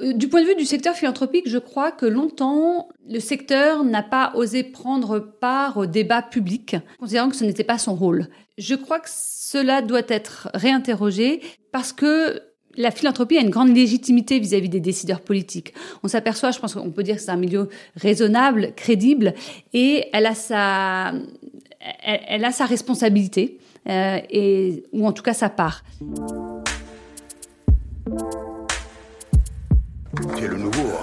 Euh, du point de vue du secteur philanthropique, je crois que longtemps, le secteur n'a pas osé prendre part au débat public, considérant que ce n'était pas son rôle. Je crois que cela doit être réinterrogé parce que la philanthropie a une grande légitimité vis-à-vis des décideurs politiques. On s'aperçoit, je pense qu'on peut dire que c'est un milieu raisonnable, crédible, et elle a sa, responsabilité, euh, ou en tout cas sa part.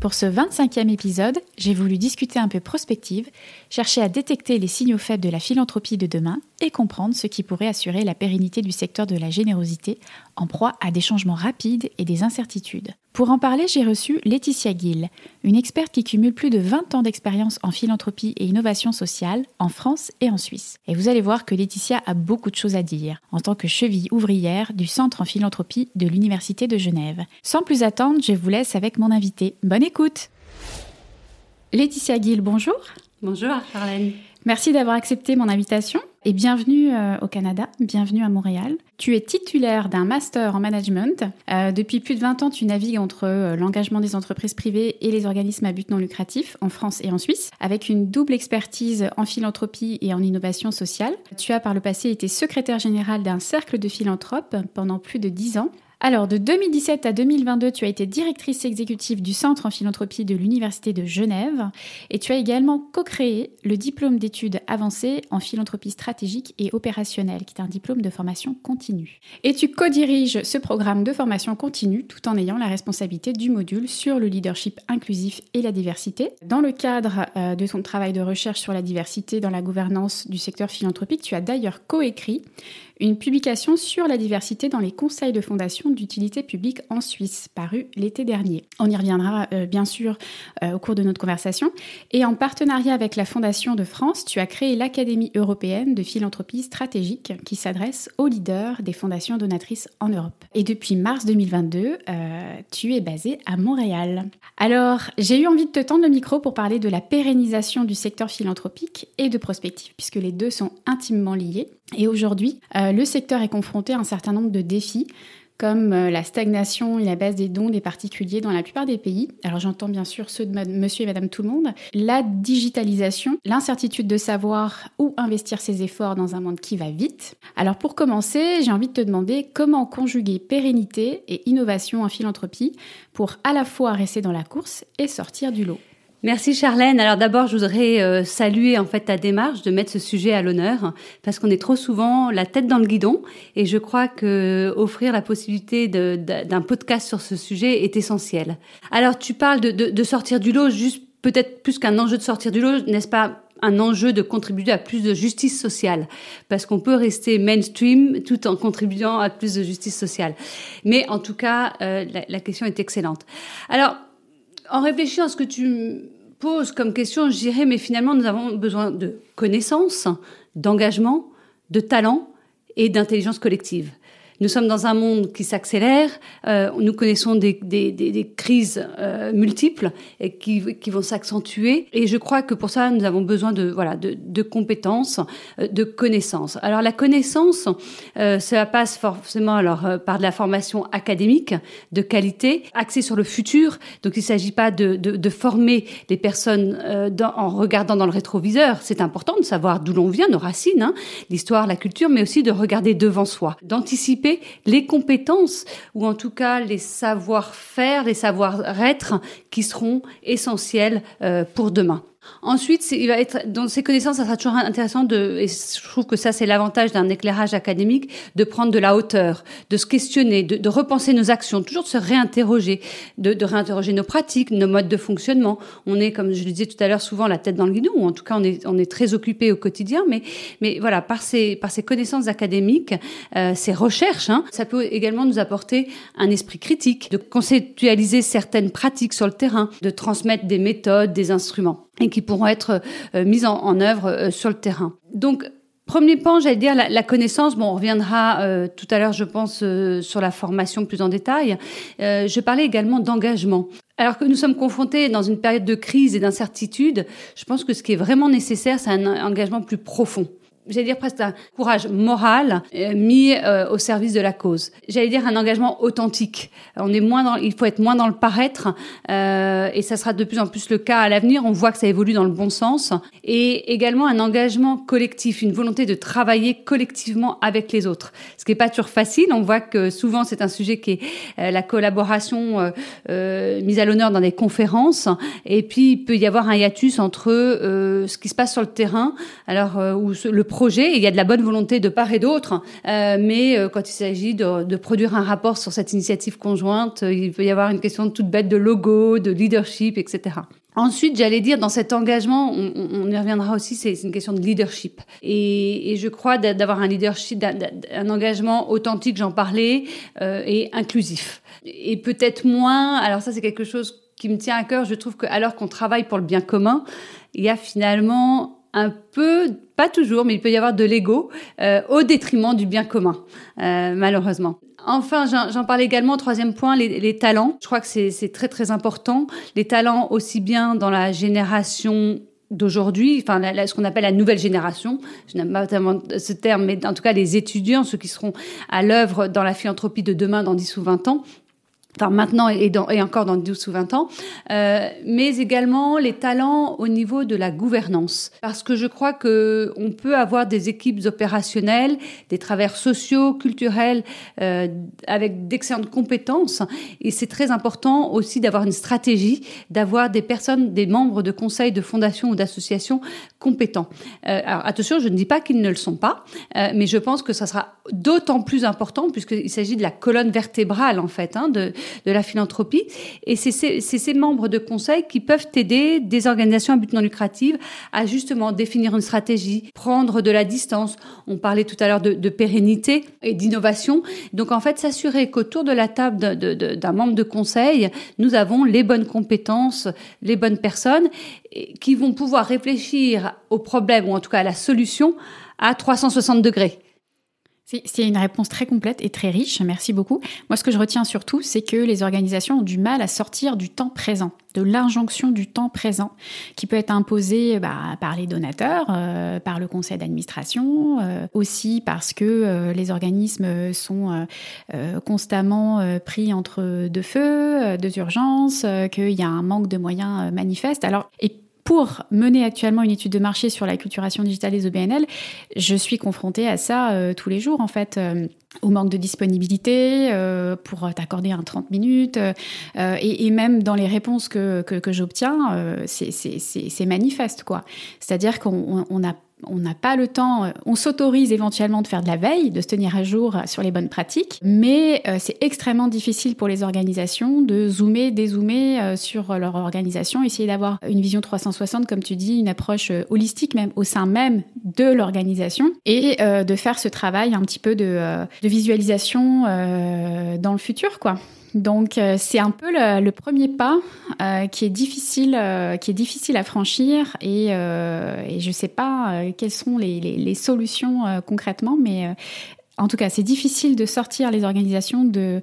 pour ce 25e épisode, j'ai voulu discuter un peu prospective, chercher à détecter les signaux faibles de la philanthropie de demain et comprendre ce qui pourrait assurer la pérennité du secteur de la générosité en proie à des changements rapides et des incertitudes. Pour en parler, j'ai reçu Laetitia Gill, une experte qui cumule plus de 20 ans d'expérience en philanthropie et innovation sociale en France et en Suisse. Et vous allez voir que Laetitia a beaucoup de choses à dire en tant que cheville ouvrière du Centre en philanthropie de l'Université de Genève. Sans plus attendre, je vous laisse avec mon invité. Bonne écoute Laetitia Gill, bonjour. Bonjour Charlène. Merci d'avoir accepté mon invitation et bienvenue euh, au Canada, bienvenue à Montréal. Tu es titulaire d'un master en management. Euh, depuis plus de 20 ans, tu navigues entre euh, l'engagement des entreprises privées et les organismes à but non lucratif en France et en Suisse, avec une double expertise en philanthropie et en innovation sociale. Tu as par le passé été secrétaire général d'un cercle de philanthropes pendant plus de 10 ans. Alors, de 2017 à 2022, tu as été directrice exécutive du Centre en philanthropie de l'Université de Genève et tu as également co-créé le diplôme d'études avancées en philanthropie stratégique et opérationnelle, qui est un diplôme de formation continue. Et tu co-diriges ce programme de formation continue tout en ayant la responsabilité du module sur le leadership inclusif et la diversité. Dans le cadre euh, de ton travail de recherche sur la diversité dans la gouvernance du secteur philanthropique, tu as d'ailleurs coécrit une publication sur la diversité dans les conseils de fondation d'utilité publique en Suisse, paru l'été dernier. On y reviendra euh, bien sûr euh, au cours de notre conversation. Et en partenariat avec la Fondation de France, tu as créé l'Académie européenne de philanthropie stratégique qui s'adresse aux leaders des fondations donatrices en Europe. Et depuis mars 2022, euh, tu es basé à Montréal. Alors, j'ai eu envie de te tendre le micro pour parler de la pérennisation du secteur philanthropique et de prospective, puisque les deux sont intimement liés. Et aujourd'hui, euh, le secteur est confronté à un certain nombre de défis comme euh, la stagnation et la baisse des dons des particuliers dans la plupart des pays. Alors j'entends bien sûr ceux de monsieur et madame tout le monde. La digitalisation, l'incertitude de savoir où investir ses efforts dans un monde qui va vite. Alors pour commencer, j'ai envie de te demander comment conjuguer pérennité et innovation en philanthropie pour à la fois rester dans la course et sortir du lot. Merci Charlène. Alors d'abord, je voudrais euh, saluer en fait ta démarche de mettre ce sujet à l'honneur parce qu'on est trop souvent la tête dans le guidon et je crois que offrir la possibilité d'un podcast sur ce sujet est essentiel. Alors tu parles de, de sortir du lot, juste peut-être plus qu'un enjeu de sortir du lot, n'est-ce pas un enjeu de contribuer à plus de justice sociale, parce qu'on peut rester mainstream tout en contribuant à plus de justice sociale. Mais en tout cas, euh, la, la, question est excellente. Alors, en réfléchissant à ce que tu poses comme question, je dirais, mais finalement, nous avons besoin de connaissances, d'engagement, de talent et d'intelligence collective. Nous sommes dans un monde qui s'accélère. Euh, nous connaissons des, des, des, des crises euh, multiples et qui, qui vont s'accentuer. Et je crois que pour ça, nous avons besoin de voilà de, de compétences, euh, de connaissances. Alors la connaissance, euh, cela passe forcément alors euh, par de la formation académique de qualité, axée sur le futur. Donc il ne s'agit pas de, de, de, former les personnes dans, en regardant dans le rétroviseur. C'est important de savoir d'où l'on vient, nos racines, hein, l'histoire, la culture, mais aussi de regarder devant soi, d'anticiper les compétences ou en tout cas les savoir-faire, les savoir-être qui seront essentiels euh, pour demain. Ensuite, il va être dans ces connaissances, ça sera toujours intéressant de, et je trouve que ça c'est l'avantage d'un éclairage académique, de prendre de la hauteur, de se questionner, de, de repenser nos actions, toujours de se réinterroger, de, de, réinterroger nos pratiques, nos modes de fonctionnement. On est, comme je le disais tout à l'heure, souvent la tête dans le guidon, ou en tout cas on est, on est très occupé au quotidien, mais, mais voilà, par ces, par ces connaissances académiques, euh, ces recherches, hein, ça peut également nous apporter un esprit critique, de conceptualiser certaines pratiques sur le terrain, de transmettre des méthodes, des instruments et qui pourront être euh, mises en, en œuvre euh, sur le terrain. Donc, Premier point, j'allais dire la, la, connaissance. Bon, on reviendra euh, tout à l'heure, je pense, euh, sur la formation plus en détail. Euh, je parlais également d'engagement. Alors que nous sommes confrontés dans une période de crise et d'incertitude, je pense que ce qui est vraiment nécessaire, c'est un engagement plus profond j'allais dire presque un courage moral euh, mis euh, au service de la cause. J'allais dire un engagement authentique. On est moins dans, il faut être moins dans le paraître, euh, et ça sera de plus en plus le cas à l'avenir. On voit que ça évolue dans le bon sens, et également un engagement collectif, une volonté de travailler collectivement avec les autres. Ce qui n'est pas toujours facile. On voit que souvent c'est un sujet qui est euh, la collaboration euh, mise à l'honneur dans des conférences, et puis il peut y avoir un hiatus entre ce qui se passe sur le terrain, alors où le projet, il y a de la bonne volonté de part et d'autre, euh, mais euh, quand il s'agit de, de, produire un rapport sur cette initiative conjointe, euh, il peut y avoir une question toute bête de logo, de leadership, etc. Ensuite, j'allais dire, dans cet engagement, on, on y reviendra aussi, c'est une question de leadership. Et, et je crois d'avoir un leadership, un, engagement authentique, j'en parlais, euh, et inclusif. Et peut-être moins, alors ça c'est quelque chose qui me tient à cœur, je trouve qu'alors qu'on travaille pour le bien commun, il y a finalement un peu, pas toujours, mais il peut y avoir de l'ego euh, au détriment du bien commun, euh, malheureusement. Enfin, j'en parlais également, troisième point, les, les talents. Je crois que c'est très très important. Les talents aussi bien dans la génération d'aujourd'hui, enfin ce qu'on appelle la nouvelle génération, je n'aime pas tellement ce terme, mais en tout cas les étudiants, ceux qui seront à l'œuvre dans la philanthropie de demain, dans 10 ou 20 ans, enfin maintenant et, dans, et, encore dans 12 ou 20 ans, euh, mais également les talents au niveau de la gouvernance. Parce que je crois que on peut avoir des équipes opérationnelles, des travers sociaux, culturels, euh, avec d'excellentes compétences. Et c'est très important aussi d'avoir une stratégie, d'avoir des personnes, des membres de conseils, de fondations ou d'associations compétents. Euh, alors attention, je ne dis pas qu'ils ne le sont pas, euh, mais je pense que ça sera d'autant plus important puisqu'il s'agit de la colonne vertébrale en fait hein, de, de la philanthropie. Et c'est ces, membres de conseil qui peuvent aider des organisations à but non lucratif à justement définir une stratégie, prendre de la distance. On parlait tout à l'heure de, pérennité et d'innovation. Donc en fait, s'assurer qu'autour de la table d'un membre de conseil, nous avons les bonnes compétences, les bonnes personnes qui vont pouvoir réfléchir au problème ou en tout cas à la solution à 360 degrés. C'est une réponse très complète et très riche, merci beaucoup. Moi, ce que je retiens surtout, c'est que les organisations ont du mal à sortir du temps présent, de l'injonction du temps présent, qui peut être imposée bah, par les donateurs, euh, par le conseil d'administration, euh, aussi parce que euh, les organismes sont constamment pris entre deux feux, deux urgences, qu'il y a un manque de moyens manifeste. Pour mener actuellement une étude de marché sur la culturation digitale des OBNL, je suis confrontée à ça euh, tous les jours en fait. Euh, au manque de disponibilité euh, pour t'accorder un 30 minutes et, même dans les réponses que, que, j'obtiens, c'est manifeste quoi. C'est-à-dire qu'on on a on n'a pas le temps, euh, on s'autorise éventuellement de faire de la veille, de se tenir à jour sur les bonnes pratiques, mais euh, c'est extrêmement difficile pour les organisations de zoomer, dézoomer euh, sur leur organisation, essayer d'avoir une vision 360, comme tu dis, une approche holistique même au sein même de l'organisation, et de faire ce travail un petit peu de, de visualisation dans le futur, quoi. Donc euh, c'est un peu le, premier pas euh, qui est difficile, euh, qui est difficile à franchir et, je ne sais pas quelles sont les, les, les solutions concrètement, mais en tout cas, c'est difficile de sortir les organisations de,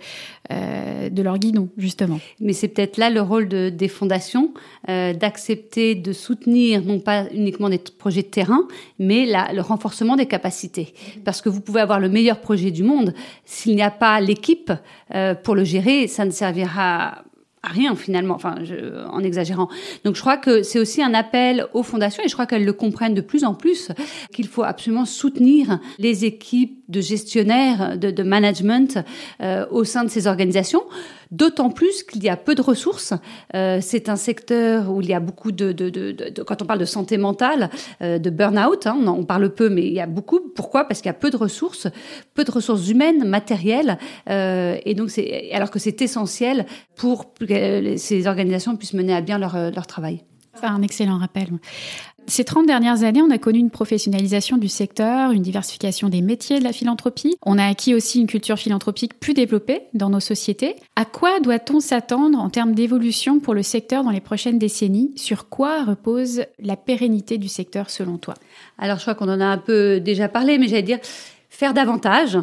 euh, de leur guidon, justement. Mais c'est peut-être là le rôle de, des fondations, euh, d'accepter de soutenir non pas uniquement des projets de terrain, mais la, le renforcement des capacités. Parce que vous pouvez avoir le meilleur projet du monde, s'il n'y a pas l'équipe euh, pour le gérer, ça ne servira à rien finalement, enfin je, en exagérant. Donc je crois que c'est aussi un appel aux fondations et je crois qu'elles le comprennent de plus en plus qu'il faut absolument soutenir les équipes de gestionnaire, de, de management euh, au sein de ces organisations. D'autant plus qu'il y a peu de ressources. Euh, c'est un secteur où il y a beaucoup de, de, de, de quand on parle de santé mentale, euh, de burn-out, hein, on, en, parle peu, mais il y a beaucoup. Pourquoi? Parce qu'il y a peu de ressources, peu de ressources humaines, matérielles, euh, et donc c'est alors que c'est essentiel pour que ces organisations puissent mener à bien leur, leur travail. C'est un excellent rappel. Ces 30 dernières années, on a connu une professionnalisation du secteur, une diversification des métiers de la philanthropie. On a acquis aussi une culture philanthropique plus développée dans nos sociétés. À quoi doit-on s'attendre en termes d'évolution pour le secteur dans les prochaines décennies? Sur quoi repose la pérennité du secteur selon toi? Alors, je crois qu'on en a un peu déjà parlé, mais j'allais dire faire davantage,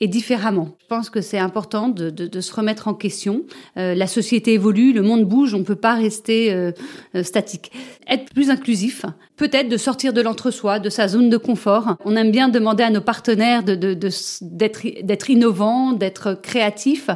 et différemment. Je pense que c'est important de, de, de, se remettre en question. Euh, la société évolue, le monde bouge, on ne peut pas rester euh, euh, statique. Être plus inclusif, peut-être de sortir de l'entre-soi, de sa zone de confort. On aime bien demander à nos partenaires de, d'être, d'être innovants, d'être créatifs,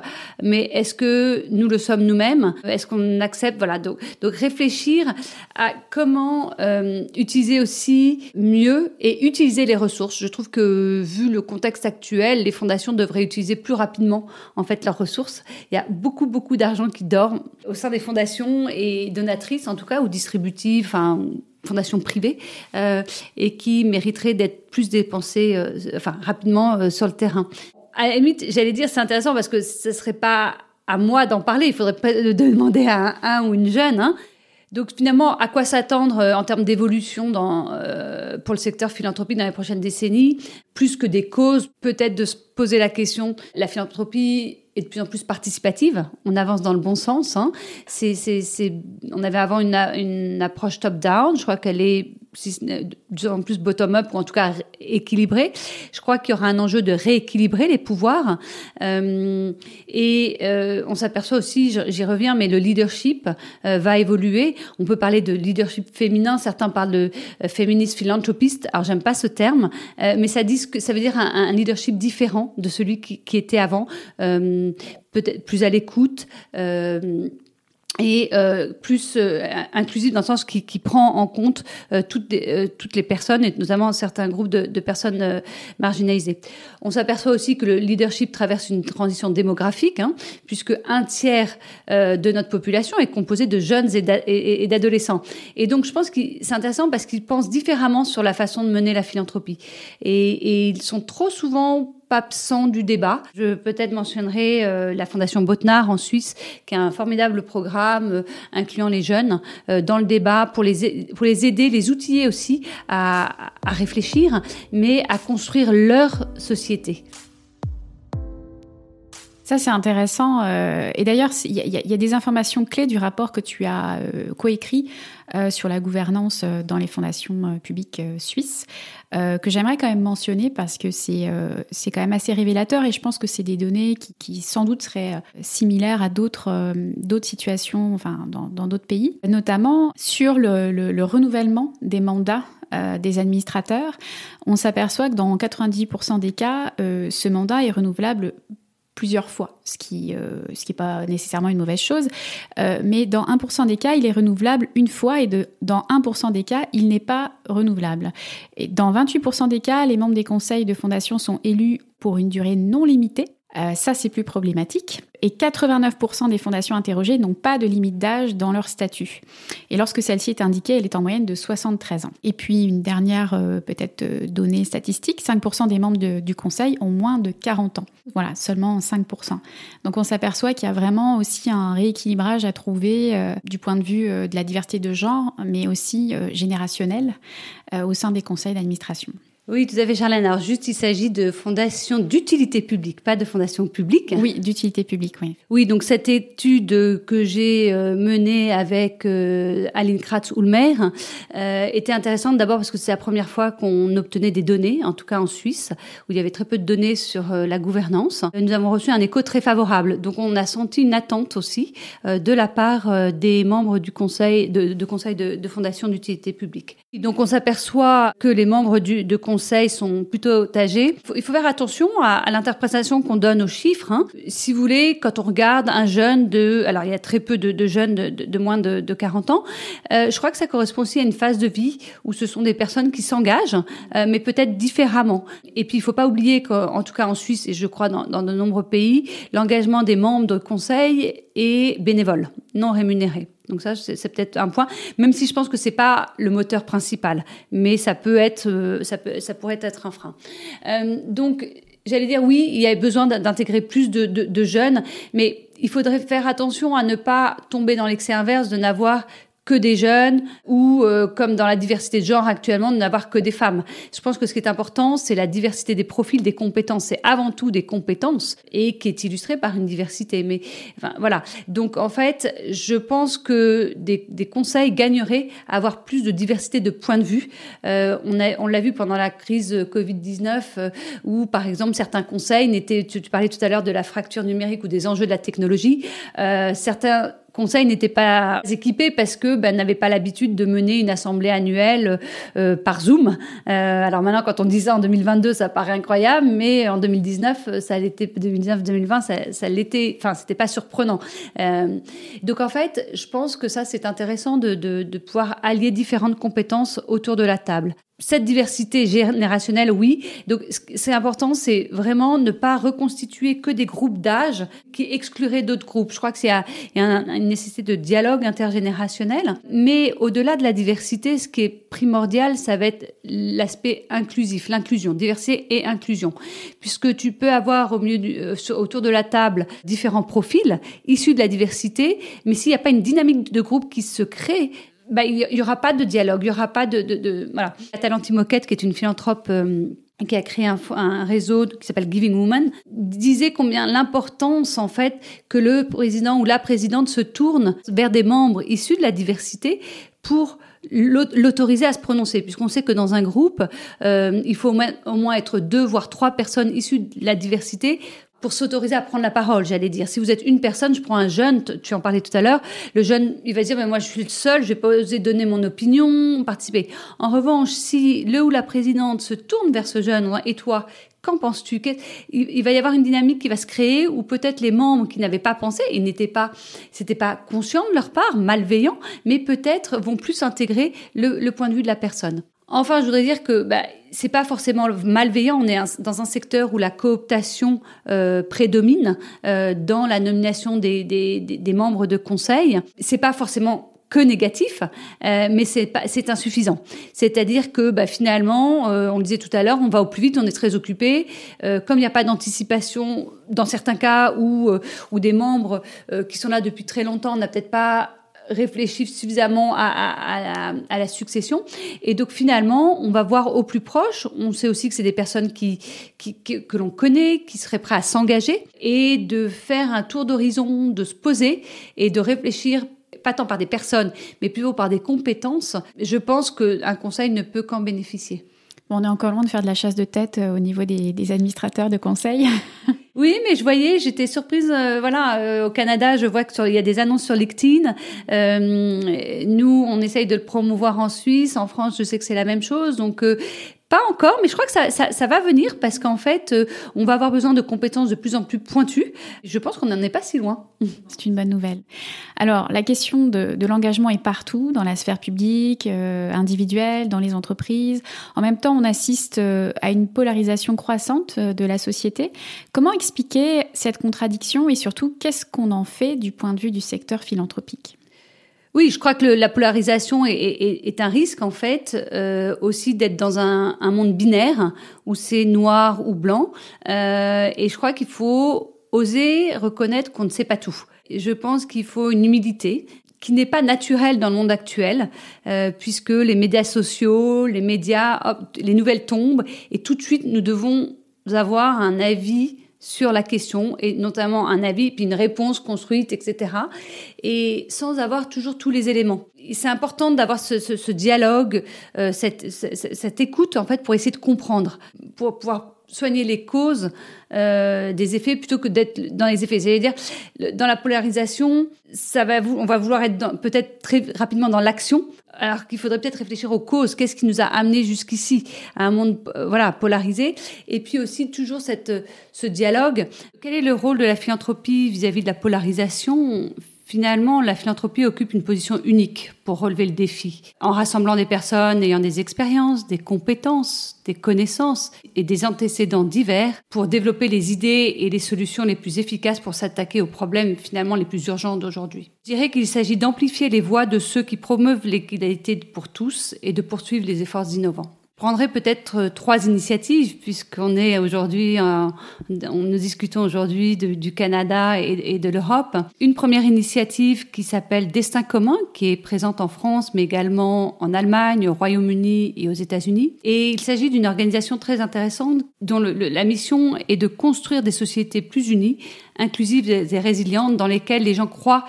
mais est-ce que nous le sommes nous-mêmes? Est-ce qu'on accepte? Voilà, donc, donc réfléchir à comment euh, utiliser aussi mieux et utiliser les ressources. Je trouve que vu le contexte actuel, les fondations devraient utiliser plus rapidement en fait leurs ressources. Il y a beaucoup beaucoup d'argent qui dort au sein des fondations et donatrices en tout cas ou distributives, enfin fondations privées euh, et qui mériteraient d'être plus dépensées euh, enfin rapidement euh, sur le terrain. À la limite, j'allais dire c'est intéressant parce que ce serait pas à moi d'en parler, il faudrait pas demander à un, ou une jeune. Hein. Donc finalement, à quoi s'attendre en termes d'évolution dans, pour le secteur philanthropique dans les prochaines décennies? Plus que des causes, peut-être de se poser la question, la philanthropie est de plus en plus participative. On avance dans le bon sens. Hein. On avait avant une, approche top-down. Je crois qu'elle est en plus bottom-up ou en tout cas équilibrée. Je crois qu'il y aura un enjeu de rééquilibrer les pouvoirs. Euh, et euh, on s'aperçoit aussi, j'y reviens, mais le leadership euh, va évoluer. On peut parler de leadership féminin. Certains parlent de euh, féministe philanthropiste. Alors j'aime pas ce terme, euh, mais ça dit que ça veut dire un, un leadership différent de celui qui, qui était avant, euh, peut-être plus à l'écoute. Euh, et euh, plus euh, inclusif dans le sens qui, qui prend en compte euh, toutes, les, euh, toutes les personnes et notamment certains groupes de, de personnes euh, marginalisées. On s'aperçoit aussi que le leadership traverse une transition démographique, hein, puisque un tiers de notre population est composé de jeunes et d'adolescents. Et donc je pense que c'est intéressant parce qu'ils pensent différemment sur la façon de mener la philanthropie. Et, et ils sont trop souvent absent du débat. Je peut-être mentionnerai euh, la Fondation Botnar en Suisse, qui a un formidable programme euh, incluant les jeunes euh, dans le débat pour les, pour les aider, les outiller aussi à, à réfléchir, mais à construire leur société. Ça, c'est intéressant. Et d'ailleurs, il y, a des informations clés du rapport que tu as coécrit sur la gouvernance dans les fondations publiques euh, que j'aimerais quand même mentionner parce que c'est c'est quand même assez révélateur et je pense que c'est des données qui, qui, sans doute seraient similaires à d'autres d'autres situations, enfin dans d'autres pays, notamment sur le, le renouvellement des mandats des administrateurs. On s'aperçoit que dans 90% des cas, ce mandat est renouvelable plusieurs fois, ce qui euh, n'est pas nécessairement une mauvaise chose. Euh, mais dans 1% des cas, il est renouvelable une fois et dans 1% des cas, il n'est pas renouvelable. Et dans 28% des cas, les membres des conseils de fondation sont élus pour une durée non limitée. Euh, ça, c'est plus problématique. Et 89% des fondations interrogées n'ont pas de limite d'âge dans leur statut. Et lorsque celle-ci est indiquée, elle est en moyenne de 73 ans. Et puis, une dernière euh, peut-être euh, donnée statistique, 5% des membres du conseil ont moins de 40 ans. Voilà, seulement 5%. Donc, on s'aperçoit qu'il y a vraiment aussi un rééquilibrage à trouver du point de vue de la diversité de genre, mais aussi générationnel au sein des conseils d'administration. Oui, tout à fait, Charlène. Alors, juste, il s'agit de fondations d'utilité publique, pas de fondations publiques. Oui, d'utilité publique, oui. Oui, donc cette étude que j'ai euh, menée avec euh, Aline Kratz-Ulmer euh, était intéressante d'abord parce que c'est la première fois qu'on obtenait des données, en tout cas en Suisse, où il y avait très peu de données sur euh, la gouvernance. Nous avons reçu un écho très favorable. Donc, on a senti une attente aussi euh, de la part euh, des membres du conseil, de, de conseil de, de fondation d'utilité publique. Donc on s'aperçoit que les membres du, de conseil sont plutôt âgés. Il faut, faire attention à, l'interprétation qu'on donne aux chiffres. Hein. Si vous voulez, quand on regarde un jeune de... Alors il y a très peu de, jeunes de, moins de, 40 ans. Euh, je crois que ça correspond aussi à une phase de vie où ce sont des personnes qui s'engagent, euh, mais peut-être différemment. Et puis il faut pas oublier qu'en tout cas en Suisse, et je crois dans, dans de nombreux pays, l'engagement des membres de conseil est bénévole, non rémunéré. Donc ça, c'est peut-être un point, même si je pense que c'est pas le moteur principal, mais ça peut être, euh, ça, peut, ça pourrait être un frein. Euh, donc, j'allais dire oui, il y a besoin d'intégrer plus de, jeunes, mais il faudrait faire attention à ne pas tomber dans l'excès inverse de n'avoir que des jeunes ou euh, comme dans la diversité de genre actuellement de n'avoir que des femmes. Je pense que ce qui est important, c'est la diversité des profils, des compétences. C'est avant tout des compétences et qui est illustrée par une diversité. Mais enfin, voilà. Donc en fait, je pense que des, des conseils gagneraient à avoir plus de diversité de points de vue. Euh, on a, on l'a vu pendant la crise Covid 19 euh, où par exemple certains conseils n'étaient. Tu, tu, parlais tout à l'heure de la fracture numérique ou des enjeux de la technologie. Euh, certains Conseil n'était pas équipé parce que ben, n'avait pas l'habitude de mener une assemblée annuelle euh, par Zoom. Euh, alors maintenant, quand on dit ça en 2022, ça paraît incroyable, mais en 2019, ça l'était, 2019-2020, ça, ça l'était. Enfin, c'était pas surprenant. Euh, donc en fait, je pense que ça, c'est intéressant de, de, de pouvoir allier différentes compétences autour de la table cette diversité générationnelle, oui. Donc, c'est important, c'est vraiment ne pas reconstituer que des groupes d'âge qui excluraient d'autres groupes. Je crois que c'est une nécessité de dialogue intergénérationnel. Mais au-delà de la diversité, ce qui est primordial, ça va être l'aspect inclusif, l'inclusion, diversité et inclusion. Puisque tu peux avoir au milieu du, euh, autour de la table différents profils issus de la diversité, mais s'il n'y a pas une dynamique de groupe qui se crée, bah, il n'y aura pas de dialogue, il n'y aura pas de, de, de voilà. Talenti Moquette, qui est une philanthrope euh, qui a créé un, un réseau qui s'appelle Giving Woman, disait combien l'importance en fait que le président ou la présidente se tourne vers des membres issus de la diversité pour l'autoriser à se prononcer, puisqu'on sait que dans un groupe, euh, il faut au moins être deux, voire trois personnes issues de la diversité pour s'autoriser à prendre la parole, j'allais dire. Si vous êtes une personne, je prends un jeune, tu en parlais tout à l'heure, le jeune, il va dire, mais moi je suis le seul, je vais pas oser donner mon opinion, participer. En revanche, si le ou la présidente se tourne vers ce jeune, et toi, Qu'en penses-tu? Il va y avoir une dynamique qui va se créer où peut-être les membres qui n'avaient pas pensé et n'étaient pas, c'était pas conscient de leur part, malveillants, mais peut-être vont plus intégrer le, point de vue de la personne. Enfin, je voudrais dire que bah, c'est pas forcément malveillant. On est dans un secteur où la cooptation euh, prédomine euh, dans la nomination des, des, des, membres de conseil. C'est pas forcément que négatif, euh, mais c'est insuffisant. C'est-à-dire que bah, finalement, euh, on le disait tout à l'heure, on va au plus vite, on est très occupé. Euh, comme il n'y a pas d'anticipation, dans certains cas où, euh, où des membres qui sont là depuis très longtemps, n'a peut-être pas réfléchir suffisamment à, la succession. Et donc finalement, on va voir au plus proche. On sait aussi que c'est des personnes qui, que l'on connaît, qui seraient prêts à s'engager et de faire un tour d'horizon, de se poser et de réfléchir pas tant par des personnes, mais plutôt par des compétences. Je pense qu'un conseil ne peut qu'en bénéficier. on est encore loin de faire de la chasse de tête euh, au niveau des, des administrateurs de conseil. Oui, mais je voyais, j'étais surprise. Euh, voilà, euh, au Canada, je vois qu'il y a des annonces sur LinkedIn. Euh, nous, on essaye de le promouvoir en Suisse. En France, je sais que c'est la même chose. Donc, pas encore, mais je crois que ça, va venir parce qu'en fait, euh, on va avoir besoin de compétences de plus en plus pointues. Je pense qu'on n'en est pas si loin. C'est une bonne nouvelle. Alors, la question de, de l'engagement est partout, dans la sphère publique, euh, individuelle, dans les entreprises. En même temps, on assiste euh, à une polarisation croissante de la société. Comment expliquer cette contradiction et surtout, qu'est-ce qu'on en fait du point de vue du secteur philanthropique? Oui, je crois que la polarisation est, un risque en fait euh, aussi d'être dans un, monde binaire où c'est noir ou blanc. Euh, et je crois qu'il faut oser reconnaître qu'on ne sait pas tout. Je pense qu'il faut une humilité qui n'est pas naturelle dans le monde actuel, euh, puisque les médias sociaux, les médias, les nouvelles tombent, et tout de suite nous devons avoir un avis sur la question et notamment un avis puis une réponse construite, etc. Et sans avoir toujours tous les éléments. C'est important d'avoir ce, dialogue, euh, cette, cette, écoute en fait pour essayer de comprendre, pour pouvoir soigner les causes euh, des effets plutôt que d'être dans les effets. C'est-à-dire, dans la polarisation, ça va, on va vouloir être peut-être très rapidement dans l'action, alors qu'il faudrait peut-être réfléchir aux causes. Qu'est-ce qui nous a amené jusqu'ici à un monde euh, voilà polarisé? Et puis aussi toujours cette, ce dialogue. Quel est le rôle de la philanthropie vis-à-vis -vis de la polarisation? Finalement, la philanthropie occupe une position unique pour relever le défi, en rassemblant des personnes ayant des expériences, des compétences, des connaissances et des antécédents divers pour développer les idées et les solutions les plus efficaces pour s'attaquer aux problèmes finalement les plus urgents d'aujourd'hui. Je dirais qu'il s'agit d'amplifier les voix de ceux qui promeuvent l'égalité pour tous et de poursuivre les efforts innovants prendrai peut-être euh, trois initiatives puisqu'on est aujourd'hui, nous discutons aujourd'hui du Canada et, de l'Europe. Une première initiative qui s'appelle Destin commun, qui est présente en France, mais également en Allemagne, au Royaume-Uni et aux États-Unis. Et il s'agit d'une organisation très intéressante dont la mission est de construire des sociétés plus unies, inclusives et résilientes, dans lesquelles les gens croient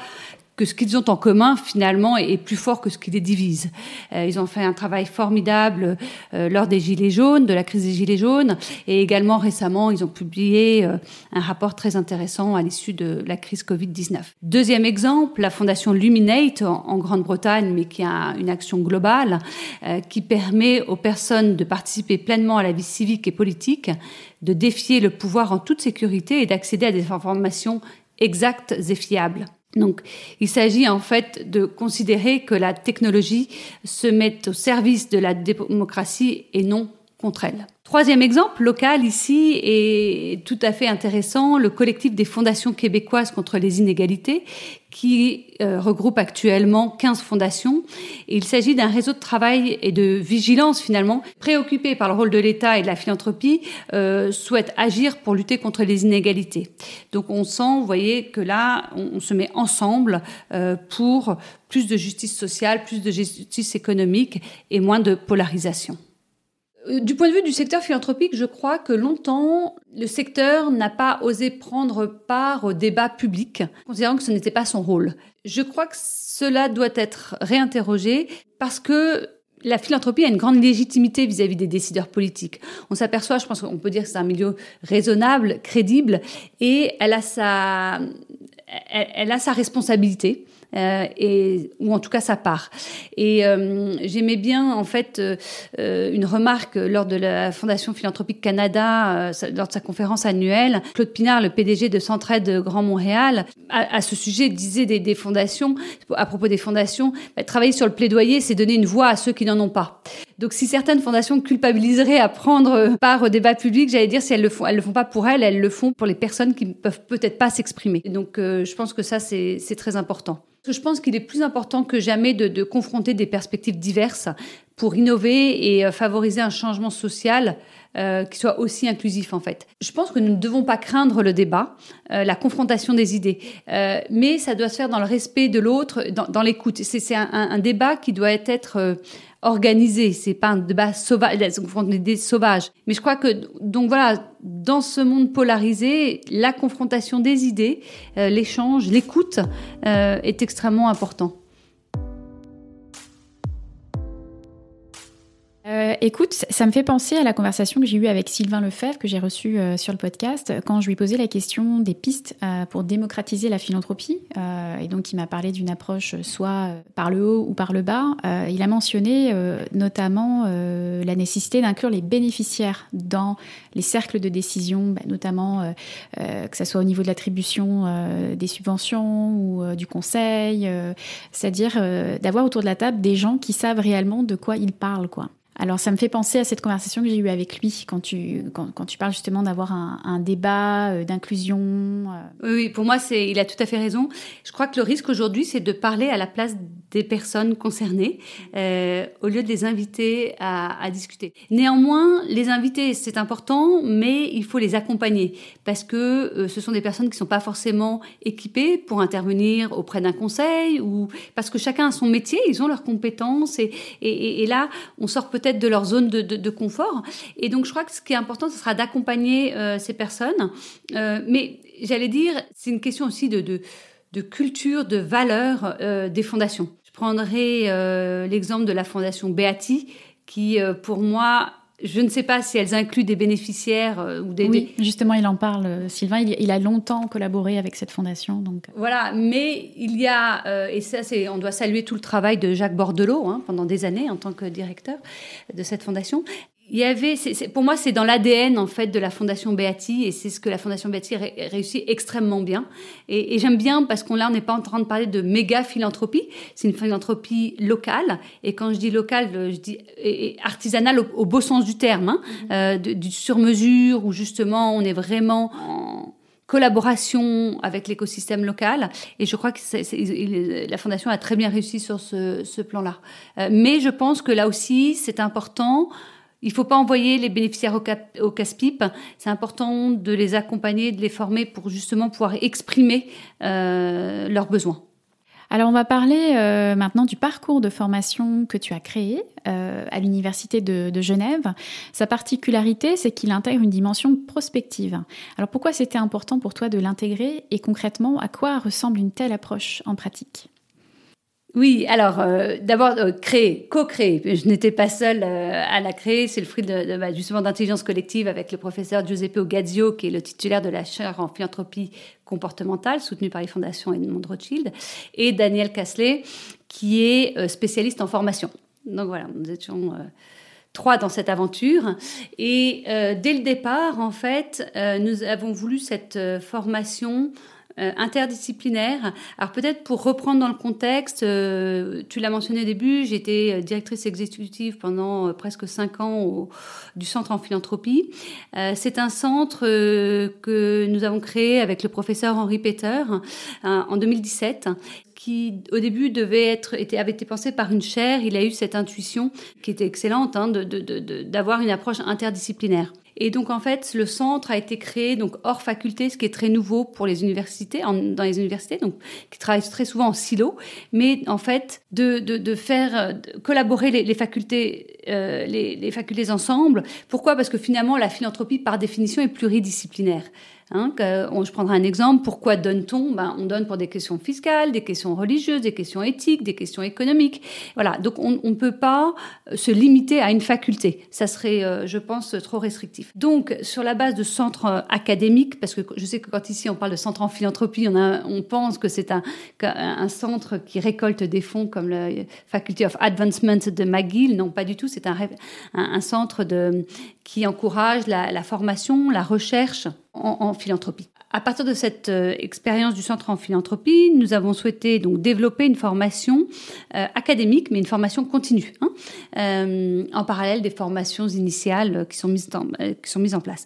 que ce qu'ils ont en commun finalement est plus fort que ce qui les divise. Euh, ils ont fait un travail formidable euh, lors des Gilets jaunes, de la crise des Gilets jaunes, et également récemment ils ont publié euh, un rapport très intéressant à l'issue de la crise Covid-19. Deuxième exemple, la fondation Luminate en, Grande-Bretagne, mais qui a une action globale qui permet aux personnes de participer pleinement à la vie civique et politique, de défier le pouvoir en toute sécurité et d'accéder à des informations exactes et fiables. Donc, il s'agit en fait de considérer que la technologie se met au service de la démocratie et non contre elle. Troisième exemple local ici est tout à fait intéressant, le collectif des fondations québécoises contre les inégalités qui euh, regroupe actuellement 15 fondations. il s'agit d'un réseau de travail et de vigilance finalement, préoccupé par le rôle de l'État et de la philanthropie, euh, souhaite agir pour lutter contre les inégalités. Donc on sent, vous voyez, que là, on, se met ensemble euh, pour plus de justice sociale, plus de justice économique et moins de polarisation. Euh, du point de vue du secteur philanthropique, je crois que longtemps, le secteur n'a pas osé prendre part au débat public, considérant que ce n'était pas son rôle. Je crois que cela doit être réinterrogé parce que la philanthropie a une grande légitimité vis-à-vis des décideurs politiques. On s'aperçoit, je pense qu'on peut dire que c'est un milieu raisonnable, crédible, et elle a sa, elle a sa responsabilité. Euh, et ou en tout cas sa part. Et euh, j'aimais bien en fait euh, une remarque lors de la Fondation Philanthropique Canada lors de sa conférence annuelle. Claude Pinard, le PDG de Centraide Grand Montréal, à, ce sujet disait des, fondations à propos des fondations, bah, travailler sur le plaidoyer, c'est donner une voix à ceux qui n'en ont pas. Donc si certaines fondations culpabiliseraient à prendre part au débat public, j'allais dire si elles le font, elles le font pas pour elles, elles le font pour les personnes qui ne peuvent peut-être pas s'exprimer. Donc je pense que ça c'est très important. Je pense qu'il est plus important que jamais de, confronter des perspectives diverses pour innover et euh, favoriser un changement social euh, qui soit aussi inclusif en fait. Je pense que nous ne devons pas craindre le débat, euh, la confrontation des idées, mais ça doit se faire dans le respect de l'autre, dans, l'écoute. C'est un, débat qui doit être organisé. C'est pas un débat sauvage, des sauvages. Mais je crois que donc voilà, dans ce monde polarisé, la confrontation des idées, euh, l'échange, l'écoute euh, est extrêmement important. Euh, écoute, ça me fait penser à la conversation que j'ai eue avec Sylvain Lefebvre, que j'ai reçu euh, sur le podcast, quand je lui posais la question des pistes euh, pour démocratiser la philanthropie. et donc, il m'a parlé d'une approche soit par le haut ou par le bas. il a mentionné notamment la nécessité d'inclure les bénéficiaires dans les cercles de décision, bah, notamment que ce soit au niveau de l'attribution des subventions ou du conseil, c'est-à-dire d'avoir autour de la table des gens qui savent réellement de quoi ils parlent, quoi. Alors ça me fait penser à cette conversation que j'ai eue avec lui quand tu, quand, tu parles justement d'avoir un, débat euh, d'inclusion. Euh. Oui, pour moi, c'est, il a tout à fait raison. Je crois que le risque aujourd'hui, c'est de parler à la place des personnes concernées euh, au lieu de les inviter à, discuter. Néanmoins, les inviter, c'est important, mais il faut les accompagner parce que ce sont des personnes qui ne sont pas forcément équipées pour intervenir auprès d'un conseil ou parce que chacun a son métier, ils ont leurs compétences et, et, là, on sort peut-être de leur zone de, confort. Et donc, je crois que ce qui est important, ce sera d'accompagner euh, ces personnes. Euh, mais j'allais dire, c'est une question aussi de, de, culture, de valeur euh, des fondations. Je prendrai l'exemple de la fondation Beati, qui, pour moi, je ne sais pas si elles incluent des bénéficiaires euh, ou des. Oui, justement, il en parle, euh, Sylvain. Il, a longtemps collaboré avec cette fondation. Donc. Voilà, mais il y a, et ça, c'est, on doit saluer tout le travail de Jacques Bordelot hein, pendant des années en tant que directeur de cette fondation il y avait, c'est, pour moi, c'est dans l'ADN en fait de la Fondation Beati et c'est ce que la Fondation Beati réussit extrêmement bien. Et, et j'aime bien parce qu'on là, on n'est pas en train de parler de méga philanthropie, c'est une philanthropie locale. Et quand je dis locale, je dis et, artisanale au, beau sens du terme, hein, mm-hmm. euh, du sur-mesure où justement on est vraiment en collaboration avec l'écosystème local. Et je crois que c'est, la Fondation a très bien réussi sur ce, ce plan-là. Euh, mais je pense que là aussi, c'est important il ne faut pas envoyer les bénéficiaires au, casse-pipe. C'est important de les accompagner, de les former pour justement pouvoir exprimer euh, leurs besoins. Alors on va parler euh, maintenant du parcours de formation que tu as créé euh, à l'Université de, de, Genève. Sa particularité, c'est qu'il intègre une dimension prospective. Alors pourquoi c'était important pour toi de l'intégrer et concrètement, à quoi ressemble une telle approche en pratique? Oui, alors euh, d'abord euh, créer, co-créer. Je n'étais pas seule euh, à la créer. C'est le fruit de, bah, justement d'intelligence collective avec le professeur Giuseppe Ogazio, qui est le titulaire de la chaire en philanthropie comportementale, soutenue par les fondations Edmond Rothschild, et Daniel Casselet, qui est spécialiste en formation. Donc voilà, nous étions trois dans cette aventure. Et dès le départ, en fait, nous avons voulu cette formation euh, interdisciplinaire. Alors peut-être pour reprendre dans le contexte, euh, tu l'as mentionné au début, j'étais euh, directrice exécutive pendant presque cinq ans au, du centre en philanthropie. c'est un centre que nous avons créé avec le professeur Henri Peter en 2017 qui au début devait être était, avait été pensé par une chaire. Il a eu cette intuition qui était excellente hein, d'avoir de, de, une approche interdisciplinaire. Et donc en fait, le centre a été créé donc hors faculté, ce qui est très nouveau pour les universités, dans les universités, donc qui travaillent très souvent en silo, mais en fait de, de, faire collaborer les, les facultés, euh, les, les facultés ensemble. Pourquoi? Parce que finalement, la philanthropie par définition est pluridisciplinaire. Hein, je prendrai un exemple. Pourquoi donne-t-on? Ben, On donne pour des questions fiscales, des questions religieuses, des questions éthiques, des questions économiques. Voilà. Donc, on ne peut pas euh, se limiter à une faculté. Ça serait, euh, je pense, trop restrictif. Donc, sur la base de centres euh, académiques, parce que je sais que quand ici on parle de centre en philanthropie, on, on pense que c'est un, centre qui récolte des fonds comme le Faculty of Advancement de McGill. Non, pas du tout. C'est un, centre qui encourage la formation, la recherche en, philanthropie. À partir de cette euh, expérience du centre en philanthropie, nous avons souhaité donc développer une formation euh, académique, mais une formation continue, hein, euh, en parallèle des formations initiales qui sont mises en, qui sont mises en place.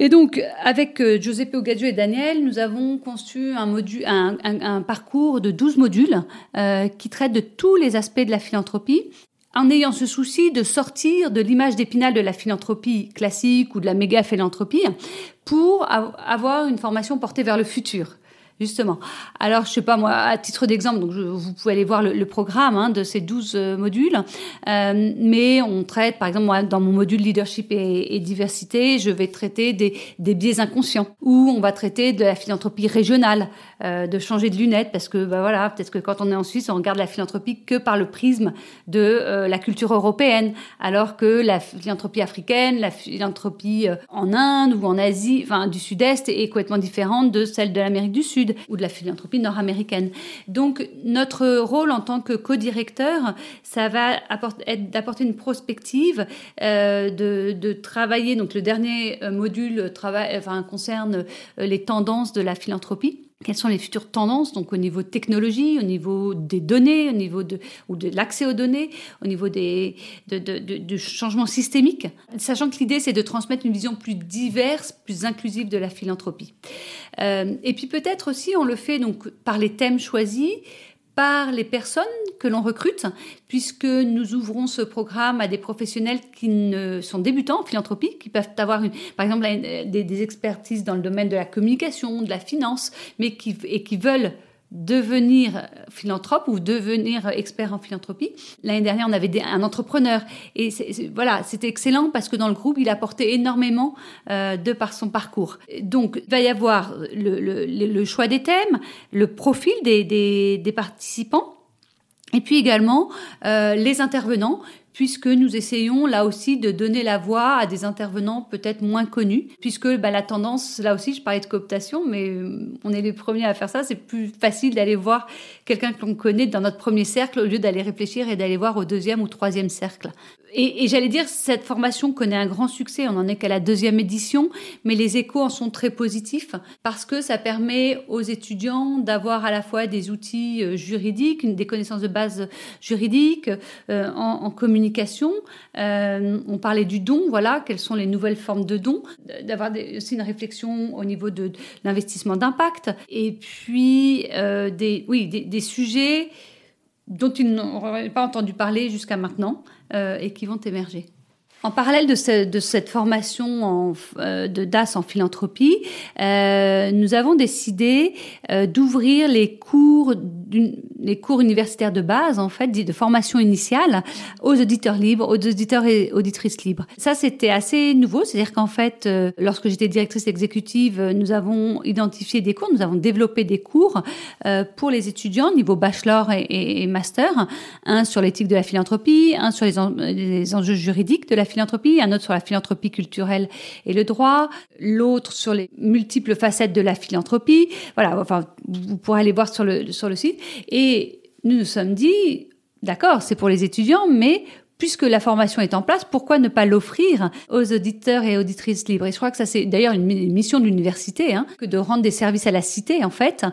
Et donc, avec Giuseppe Ogadio et Daniel, nous avons conçu un, module, un, un parcours de 12 modules qui traitent de tous les aspects de la philanthropie en ayant ce souci de sortir de l'image d'épinal de la philanthropie classique ou de la méga philanthropie pour avoir une formation portée vers le futur justement. Alors, je sais pas, moi, à titre d'exemple, donc vous pouvez aller voir le, programme hein, de ces 12 euh, modules, euh, mais on traite, par exemple, moi, dans mon module leadership et, diversité, je vais traiter des, biais inconscients, ou on va traiter de la philanthropie régionale, euh, de changer de lunettes, parce que, bah voilà, peut-être que quand on est en Suisse, on regarde la philanthropie que par le prisme de la culture européenne, alors que la philanthropie africaine, la philanthropie en Inde ou en Asie, enfin, du Sud-Est est complètement différente de celle de l'Amérique du Sud ou de la philanthropie nord-américaine. Donc notre rôle en tant que co-directeur, ça va être d'apporter une prospective, euh, de, de, travailler. Donc le dernier euh, module travaille, enfin, concerne euh, les tendances de la philanthropie quelles sont les futures tendances, donc au niveau technologie, au niveau des données, au niveau de, ou de l'accès aux données, au niveau des, de, de, de, de changements systémiques, sachant que l'idée c'est de transmettre une vision plus diverse, plus inclusive de la philanthropie. Euh, et puis peut-être aussi on le fait donc par les thèmes choisis, par les personnes que l'on recrute, puisque nous ouvrons ce programme à des professionnels qui ne sont débutants en philanthropie, qui peuvent avoir, par exemple, des, des, expertises dans le domaine de la communication, de la finance, mais qui, et qui veulent devenir philanthrope ou devenir expert en philanthropie. L'année dernière, on avait un entrepreneur et voilà, c'était excellent parce que dans le groupe, il apportait énormément euh, de par son parcours. Donc, il va y avoir le, choix des thèmes, le profil des participants et puis également euh, les intervenants puisque nous essayons là aussi de donner la voix à des intervenants peut-être moins connus, puisque bah, la tendance, là aussi je parlais de cooptation, mais euh, on est les premiers à faire ça, c'est plus facile d'aller voir quelqu'un que l'on connaît dans notre premier cercle au lieu d'aller réfléchir et d'aller voir au deuxième ou troisième cercle. Et, j'allais dire, cette formation connaît un grand succès, on en est qu'à la deuxième édition, mais les échos en sont très positifs parce que ça permet aux étudiants d'avoir à la fois des outils euh, juridiques, des connaissances de base juridiques euh, en, communication. Euh, on parlait du don, voilà, quelles sont les nouvelles formes de dons, d'avoir aussi une réflexion au niveau de, l'investissement d'impact, et puis des, oui, des sujets dont ils n'auraient pas entendu parler jusqu'à maintenant euh, et qui vont émerger. En parallèle de, ce, de cette formation en, euh, de DAS en philanthropie, euh, nous avons décidé d'ouvrir les cours, les cours universitaires de base, en fait, de formation initiale, aux auditeurs libres, aux auditeurs et auditrices libres. Ça, c'était assez nouveau, c'est-à-dire qu'en fait, euh, lorsque j'étais directrice exécutive, nous avons identifié des cours, nous avons développé des cours euh, pour les étudiants niveau bachelor et, master, un sur l'éthique de la philanthropie, un sur les enjeux juridiques de la philanthropie, un autre sur la philanthropie culturelle et le droit, l'autre sur les multiples facettes de la philanthropie. Voilà, enfin, vous pourrez aller voir sur le, sur le site. Et nous nous sommes dit, d'accord, c'est pour les étudiants, mais puisque la formation est en place, pourquoi ne pas l'offrir aux auditeurs et auditrices libres? Et je crois que ça, c'est d'ailleurs une mission de l'université, hein, que de rendre des services à la cité, en fait.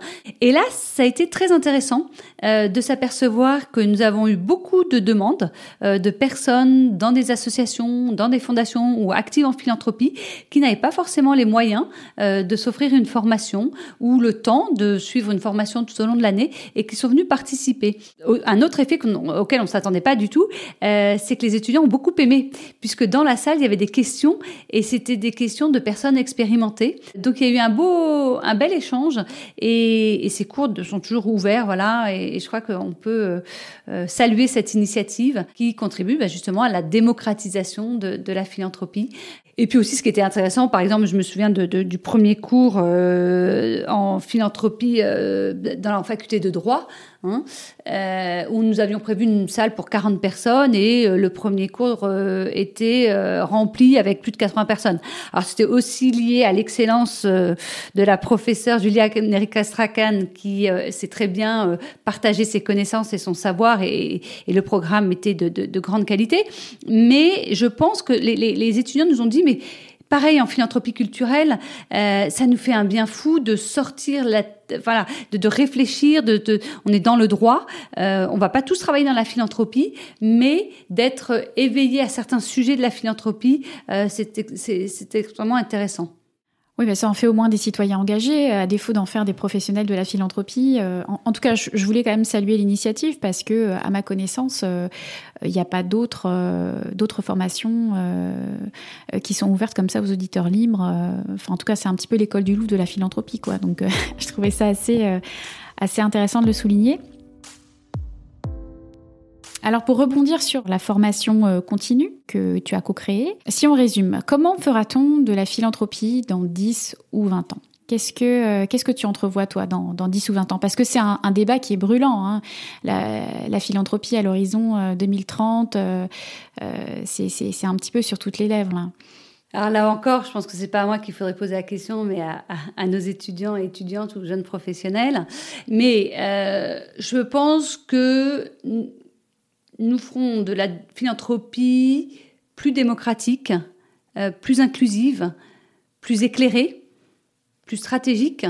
Et là, ça a été très intéressant euh, de s'apercevoir que nous avons eu beaucoup de demandes euh, de personnes dans des associations, dans des fondations ou actives en philanthropie, qui n'avaient pas forcément les moyens euh, de s'offrir une formation ou le temps de suivre une formation tout au long de l'année et qui sont venus participer. Un autre effet auquel on s'attendait pas du tout, c'est que les étudiants ont beaucoup aimé, puisque dans la salle, il y avait des questions, et c'était des questions de personnes expérimentées. Donc il y a eu un beau, un bel échange, et, et ces cours sont toujours ouverts, voilà, et, je crois qu'on peut euh, saluer cette initiative qui contribue bah, justement à la démocratisation de la philanthropie. Et puis aussi, ce qui était intéressant, par exemple, je me souviens de, de, du premier cours euh, en philanthropie euh, dans la faculté de droit, hein, euh, où nous avions prévu une salle pour 40 personnes et euh, le premier cours euh, était euh, rempli avec plus de 80 personnes. Alors c'était aussi lié à l'excellence de la professeure Julia Nerika Strachan qui sait très bien partager ses connaissances et son savoir et, et le programme était de, de, de, grande qualité. Mais je pense que les, les, les étudiants nous ont dit mais Pareil en philanthropie culturelle, euh, ça nous fait un bien fou de sortir la, voilà, de, réfléchir, on est dans le droit, euh, on va pas tous travailler dans la philanthropie, mais d'être éveillé à certains sujets de la philanthropie, euh, c'est extrêmement intéressant. Oui, mais ça en fait au moins des citoyens engagés, à défaut d'en faire des professionnels de la philanthropie. Euh, en, tout cas, je, voulais quand même saluer l'initiative parce que, à ma connaissance, euh, il n'y a pas d'autres euh, d'autres formations qui sont ouvertes comme ça aux auditeurs libres. Enfin, en tout cas, c'est un petit peu l'école du loup de la philanthropie, quoi. Donc, je trouvais ça assez assez intéressant de le souligner. Alors pour rebondir sur la formation euh, continue que tu as co-créée, si on résume, comment fera-t-on de la philanthropie dans 10 ou 20 ans? Qu'est-ce que, euh, qu'est-ce que tu entrevois, toi, dans, dans 10 ou 20 ans? Parce que c'est un, débat qui est brûlant. Hein. La, la, philanthropie à l'horizon 2030, euh, c'est, un petit peu sur toutes les lèvres. Là. Alors là encore, je pense que c'est pas à moi qu'il faudrait poser la question, mais à, nos étudiants et étudiantes ou jeunes professionnels. Mais je pense que nous ferons de la philanthropie plus démocratique, euh, plus inclusive, plus éclairée, plus stratégique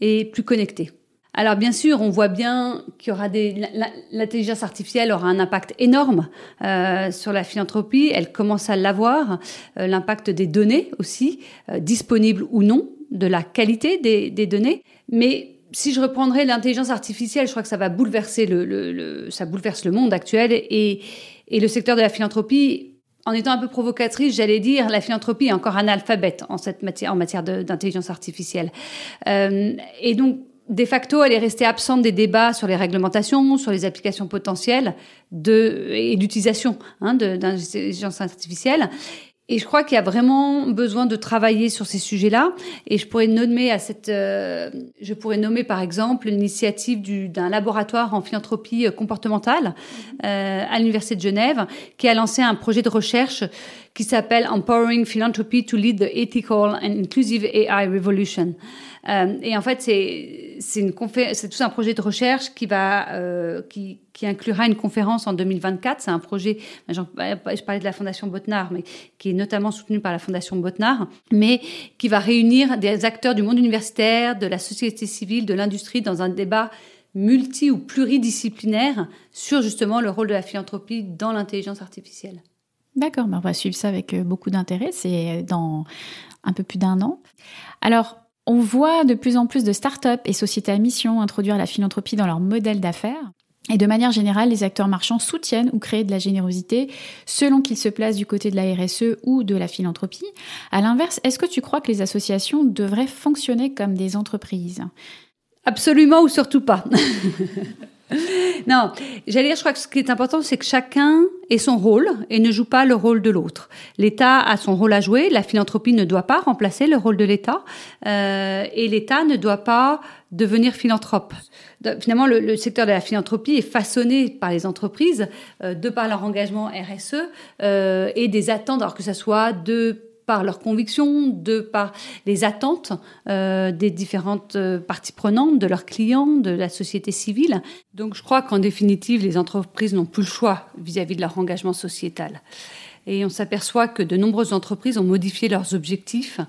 et plus connectée. Alors bien sûr, on voit bien qu'il y aura des l'intelligence artificielle aura un impact énorme euh, sur la philanthropie. Elle commence à l'avoir. Euh, L'impact des données aussi, disponibles ou non, de la qualité des, des données. Mais si je reprendrais l'intelligence artificielle, je crois que ça va bouleverser le, le, le, ça bouleverse le monde actuel et, et le secteur de la philanthropie. En étant un peu provocatrice, j'allais dire, la philanthropie est encore analphabète en cette matière, en matière d'intelligence artificielle. Euh, et donc, de facto, elle est restée absente des débats sur les réglementations, sur les applications potentielles de, et d'utilisation hein, d'intelligence artificielle. Et je crois qu'il y a vraiment besoin de travailler sur ces sujets-là. Et je pourrais nommer à cette, euh, je pourrais nommer par exemple l'initiative d'un laboratoire en philanthropie euh, comportementale euh, à l'université de Genève, qui a lancé un projet de recherche qui s'appelle Empowering Philanthropy to Lead the Ethical and Inclusive AI Revolution. Euh, et en fait, c'est c'est tout un projet de recherche qui va euh, qui, inclura une conférence en 2024. C'est un projet, je parlais de la Fondation Botnar, mais qui est notamment soutenu par la Fondation Botnar, mais qui va réunir des acteurs du monde universitaire, de la société civile, de l'industrie dans un débat multi ou pluridisciplinaire sur justement le rôle de la philanthropie dans l'intelligence artificielle. D'accord, ben, on va suivre ça avec euh, beaucoup d'intérêt. C'est dans un peu plus d'un an. Alors, on voit de plus en plus de start-up et sociétés à mission introduire la philanthropie dans leur modèle d'affaires. Et de manière générale, les acteurs marchands soutiennent ou créent de la générosité selon qu'ils se placent du côté de la RSE ou de la philanthropie. À l'inverse, est-ce que tu crois que les associations devraient fonctionner comme des entreprises? Absolument ou surtout pas. non, j'allais dire, je crois que ce qui est important, c'est que chacun ait son rôle et ne joue pas le rôle de l'autre. L'État a son rôle à jouer, la philanthropie ne doit pas remplacer le rôle de l'État, euh, et l'État ne doit pas devenir philanthrope. finalement, le, secteur de la philanthropie est façonné par les entreprises euh, de par leur engagement RSE euh, et des attentes, alors que ce soit de par leurs convictions, de par les attentes euh, des différentes euh, parties prenantes, de leurs clients, de la société civile. Donc je crois qu'en définitive, les entreprises n'ont plus le choix vis-à-vis de leur engagement sociétal. Et on s'aperçoit que de nombreuses entreprises ont modifié leurs objectifs,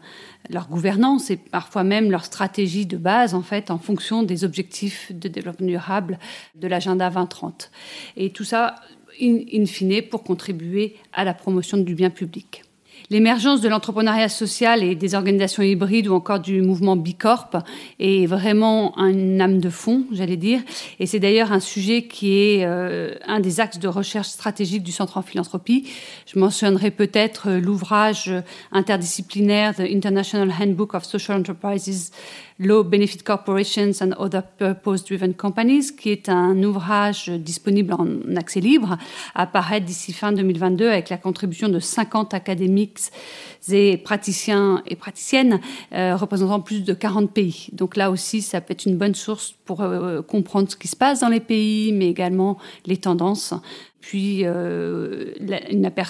leur gouvernance et parfois même leur stratégie de base, en fait, en fonction des objectifs de développement durable de l'agenda 2030. Et tout ça, in fine, pour contribuer à la promotion du bien public. L'émergence de l'entrepreneuriat social et des organisations hybrides ou encore du mouvement Bicorp est vraiment un âme de fond, j'allais dire. Et c'est d'ailleurs un sujet qui est euh, un des axes de recherche stratégique du Centre en philanthropie. Je mentionnerai peut-être l'ouvrage interdisciplinaire The International Handbook of Social Enterprises Low Benefit Corporations and Other Purpose-Driven Companies, qui est un ouvrage disponible en accès libre, apparaître d'ici fin 2022 avec la contribution de 50 académiques et praticiens et praticiennes euh, représentant plus de 40 pays. Donc là aussi, ça peut être une bonne source pour euh, comprendre ce qui se passe dans les pays, mais également les tendances, puis euh,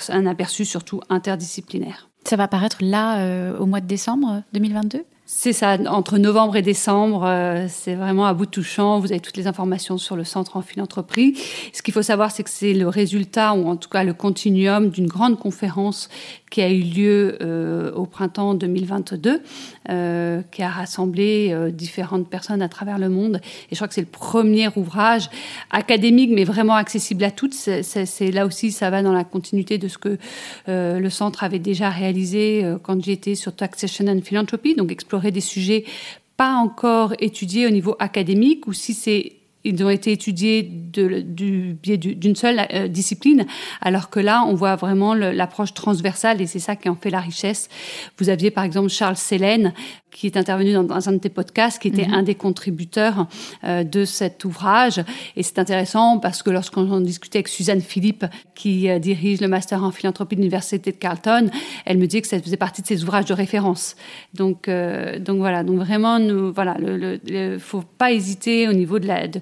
un aperçu surtout interdisciplinaire. Ça va apparaître là au mois de décembre 2022 c'est ça, entre novembre et décembre, euh, c'est vraiment à bout de touchant. Vous avez toutes les informations sur le centre en philanthropie. Ce qu'il faut savoir, c'est que c'est le résultat, ou en tout cas le continuum d'une grande conférence qui a eu lieu euh, au printemps 2022, euh, qui a rassemblé euh, différentes personnes à travers le monde. Et je crois que c'est le premier ouvrage académique, mais vraiment accessible à toutes. C'est là aussi, ça va dans la continuité de ce que le centre avait déjà réalisé quand j'étais sur Taxation and Philanthropy, donc explorer des sujets pas encore étudiés au niveau académique, ou si c'est ils ont été étudiés de, du biais d'une seule euh, discipline, alors que là, on voit vraiment l'approche transversale et c'est ça qui en fait la richesse. Vous aviez par exemple Charles Sélène, qui est intervenu dans, un de tes podcasts, qui était mhm. un des contributeurs euh, de cet ouvrage. Et c'est intéressant parce que lorsqu'on discutait avec Suzanne Philippe, qui euh, dirige le master en philanthropie de l'université de Carleton, elle me dit que ça faisait partie de ses ouvrages de référence. Donc, donc voilà. Donc vraiment, nous, voilà, le, le, faut pas hésiter au niveau de la de,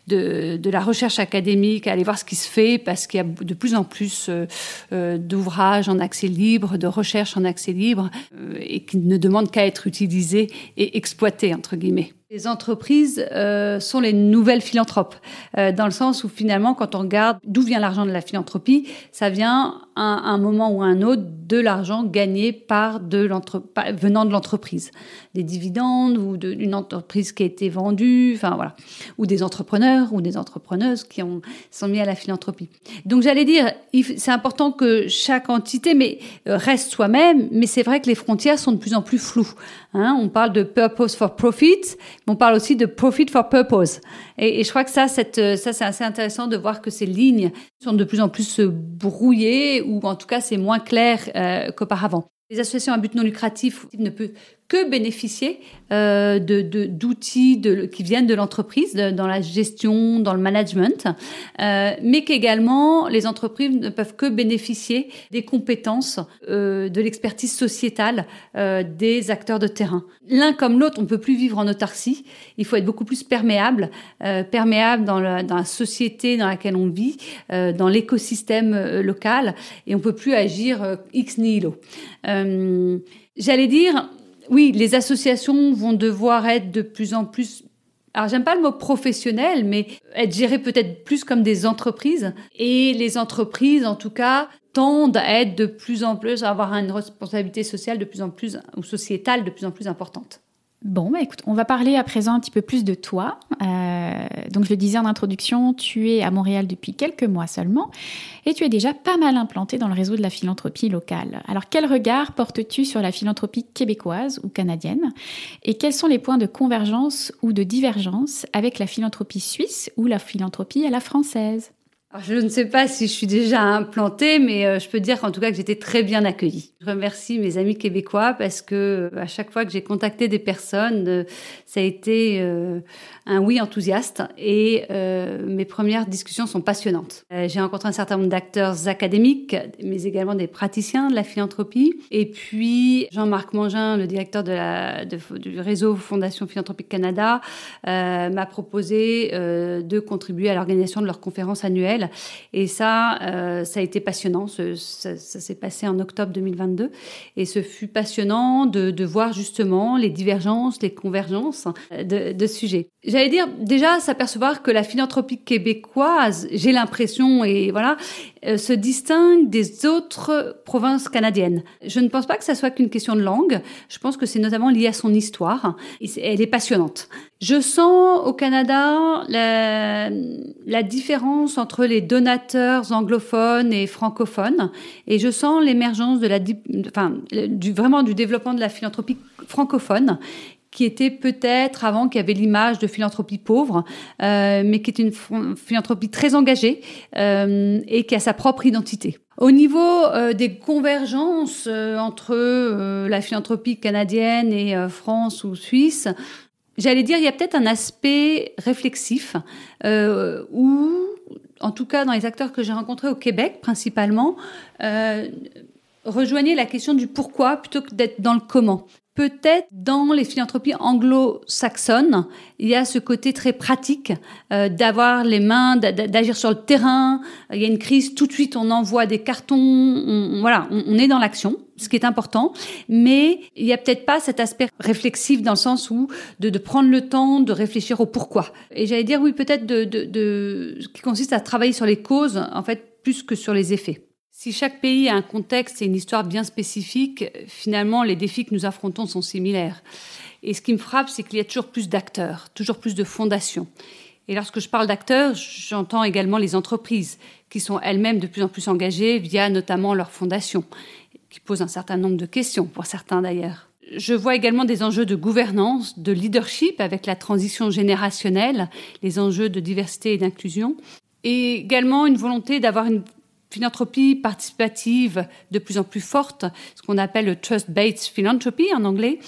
de, la recherche académique, aller voir ce qui se fait, parce qu'il y a de plus en plus euh, euh, d'ouvrages en accès libre, de recherche en accès libre, euh, et qui ne demandent qu'à être utilisés et exploités, entre guillemets. Les entreprises sont les nouvelles philanthropes, dans le sens où finalement, quand on regarde d'où vient l'argent de la philanthropie, ça vient à un moment ou à un autre de l'argent gagné par de venant de l'entreprise, des dividendes ou d'une entreprise qui a été vendue, enfin voilà, ou des entrepreneurs ou des entrepreneuses qui ont sont mis à la philanthropie. Donc j'allais dire, c'est important que chaque entité euh, reste soi-même, mais c'est vrai que les frontières sont de plus en plus floues. Hein. on parle de purpose for profit, mais on parle aussi de profit for purpose. Et, je crois que ça, cette, ça c'est assez intéressant de voir que ces lignes sont de plus en plus brouillées ou en tout cas c'est moins clair euh, qu'auparavant. Les associations à but non lucratif ne peuvent que bénéficier euh, d'outils qui viennent de l'entreprise, dans la gestion, dans le management, euh, mais qu'également les entreprises ne peuvent que bénéficier des compétences, euh, de l'expertise sociétale euh, des acteurs de terrain. L'un comme l'autre, on ne peut plus vivre en autarcie. Il faut être beaucoup plus perméable, perméable dans la, dans la, société dans laquelle on vit, dans l'écosystème local, et on peut plus agir ex nihilo. J'allais dire, oui, les associations vont devoir être de plus en plus alors j'aime pas le mot professionnel, mais être gérées peut-être plus comme des entreprises. Et les entreprises, en tout cas, tendent à être de plus en plus, à avoir une responsabilité sociale de plus en plus, ou sociétale de plus en plus importante. Bon, bah écoute, on va parler à présent un petit peu plus de toi. Euh, donc, je le disais en introduction, tu es à Montréal depuis quelques mois seulement et tu es déjà pas mal implanté dans le réseau de la philanthropie locale. Alors, quel regard portes-tu sur la philanthropie québécoise ou canadienne et quels sont les points de convergence ou de divergence avec la philanthropie suisse ou la philanthropie à la française? Je ne sais pas si je suis déjà implantée, mais euh, je peux dire en tout cas que j'étais très bien accueillie. Je remercie mes amis québécois parce que euh, à chaque fois que j'ai contacté des personnes, euh, ça a été un oui enthousiaste et mes premières discussions sont passionnantes. j'ai rencontré un certain nombre d'acteurs académiques, mais également des praticiens de la philanthropie. Et puis Jean-Marc Mangin, le directeur du réseau Fondation Philanthropique Canada, m'a proposé de contribuer à l'organisation de leur conférence annuelle et ça, euh, ça a été passionnant. ça, s'est passé en octobre 2022. Et ce fut passionnant de, voir justement les divergences, les convergences de, de sujets. J'allais dire déjà s'apercevoir que la philanthropie québécoise, j'ai l'impression, et voilà, euh, se distingue des autres provinces canadiennes. Je ne pense pas que ça soit qu'une question de langue. Je pense que c'est notamment lié à son histoire. Elle est passionnante. Je sens au Canada la, la différence entre les donateurs anglophones et francophones, et je sens l'émergence de la, enfin, du, vraiment du développement de la philanthropie francophone qui était peut-être avant qu'il y avait l'image de philanthropie pauvre, euh, mais qui est une philanthropie très engagée euh, et qui a sa propre identité. Au niveau euh, des convergences entre la philanthropie canadienne et France ou Suisse, j'allais dire il y a peut-être un aspect réflexif où, en tout cas dans les acteurs que j'ai rencontrés au Québec principalement, rejoignez la question du pourquoi plutôt que d'être dans le comment. Peut-être dans les philanthropies anglo-saxonnes, il y a ce côté très pratique euh, d'avoir les mains, d'agir sur le terrain. Il y a une crise, tout de suite on envoie des cartons. On, voilà, on, est dans l'action, ce qui est important. Mais il y a peut-être pas cet aspect réflexif dans le sens où de, prendre le temps de réfléchir au pourquoi. Et j'allais dire oui, peut-être de, de, qui consiste à travailler sur les causes en fait plus que sur les effets. Si chaque pays a un contexte et une histoire bien spécifique, finalement, les défis que nous affrontons sont similaires. Et ce qui me frappe, c'est qu'il y a toujours plus d'acteurs, toujours plus de fondations. Et lorsque je parle d'acteurs, j'entends également les entreprises, qui sont elles-mêmes de plus en plus engagées via notamment leurs fondations, qui posent un certain nombre de questions, pour certains d'ailleurs. Je vois également des enjeux de gouvernance, de leadership avec la transition générationnelle, les enjeux de diversité et d'inclusion, et également une volonté d'avoir une philanthropie participative de plus en plus forte, ce qu'on appelle le trust-based philanthropy en anglais,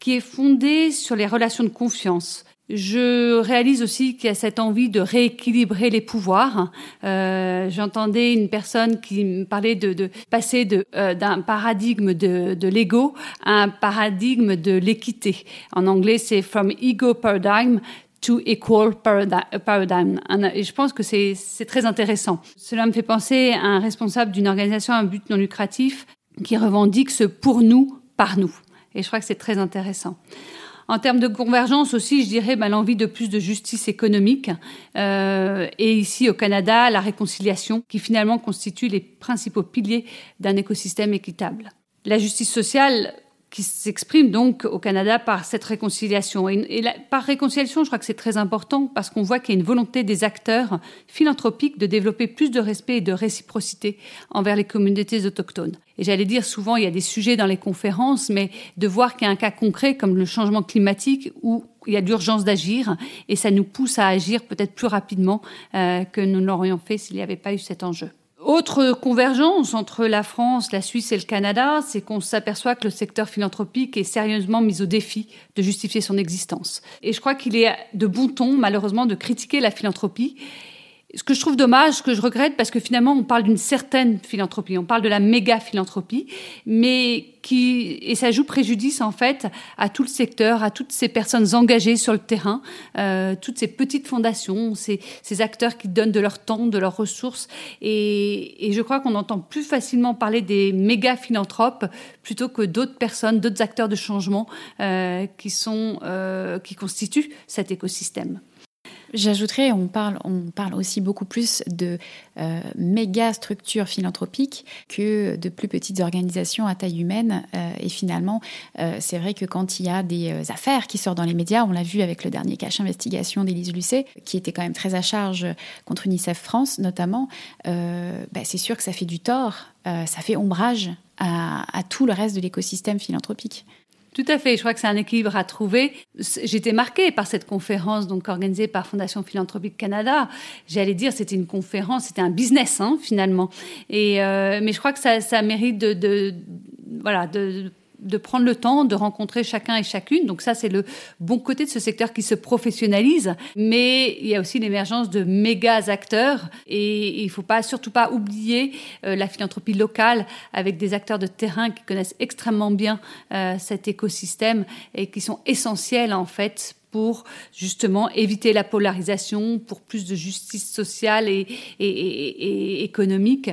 qui est fondée sur les relations de confiance. Je réalise aussi qu'il y a cette envie de rééquilibrer les pouvoirs. Euh, J'entendais une personne qui me parlait de, de passer euh, d'un paradigme de, de l'ego à un paradigme de l'équité. En anglais, c'est from ego paradigm to equal paradigm. Et je pense que c'est très intéressant. Cela me fait penser à un responsable d'une organisation à but non lucratif qui revendique ce pour nous, par nous. Et je crois que c'est très intéressant. En termes de convergence aussi, je dirais ben, l'envie de plus de justice économique euh, et ici au Canada, la réconciliation qui finalement constitue les principaux piliers d'un écosystème équitable. La justice sociale, qui s'exprime donc au Canada par cette réconciliation. Et, par réconciliation, je crois que c'est très important parce qu'on voit qu'il y a une volonté des acteurs philanthropiques de développer plus de respect et de réciprocité envers les communautés autochtones. Et j'allais dire souvent, il y a des sujets dans les conférences, mais de voir qu'il y a un cas concret comme le changement climatique où il y a l'urgence d'agir et ça nous pousse à agir peut-être plus rapidement euh, que nous l'aurions fait s'il n'y avait pas eu cet enjeu Autre convergence entre la France, la Suisse et le Canada, c'est qu'on s'aperçoit que le secteur philanthropique est sérieusement mis au défi de justifier son existence. Et je crois qu'il est de bon ton, malheureusement, de critiquer la philanthropie ce que je trouve dommage, ce que je regrette, parce que finalement, on parle d'une certaine philanthropie, on parle de la méga philanthropie, mais qui et ça joue préjudice en fait à tout le secteur, à toutes ces personnes engagées sur le terrain, euh, toutes ces petites fondations, ces, ces, acteurs qui donnent de leur temps, de leurs ressources, et, et je crois qu'on entend plus facilement parler des méga philanthropes plutôt que d'autres personnes, d'autres acteurs de changement euh, qui sont euh, qui constituent cet écosystème. J'ajouterais, on parle, aussi beaucoup plus de euh, méga structures philanthropiques que de plus petites organisations à taille humaine. Euh, et finalement, euh, c'est vrai que quand il y a des affaires qui sortent dans les médias, on l'a vu avec le dernier cache investigation d'Élise Lucet, qui était quand même très à charge contre UNICEF France notamment, bah, c'est sûr que ça fait du tort, ça fait ombrage à tout le reste de l'écosystème philanthropique. Tout à fait. Je crois que c'est un équilibre à trouver. J'étais marquée par cette conférence donc organisée par Fondation Philanthropique Canada. J'allais dire c'était une conférence, c'était un business hein, finalement. Et euh, mais je crois que ça, ça mérite de, de voilà de de prendre le temps de rencontrer chacun et chacune. Donc ça, c'est le bon côté de ce secteur qui se professionnalise. Mais il y a aussi l'émergence de méga acteurs et il faut pas surtout pas oublier euh, la philanthropie locale avec des acteurs de terrain qui connaissent extrêmement bien euh, cet écosystème et qui sont essentiels en fait pour justement éviter la polarisation, pour plus de justice sociale et, économique.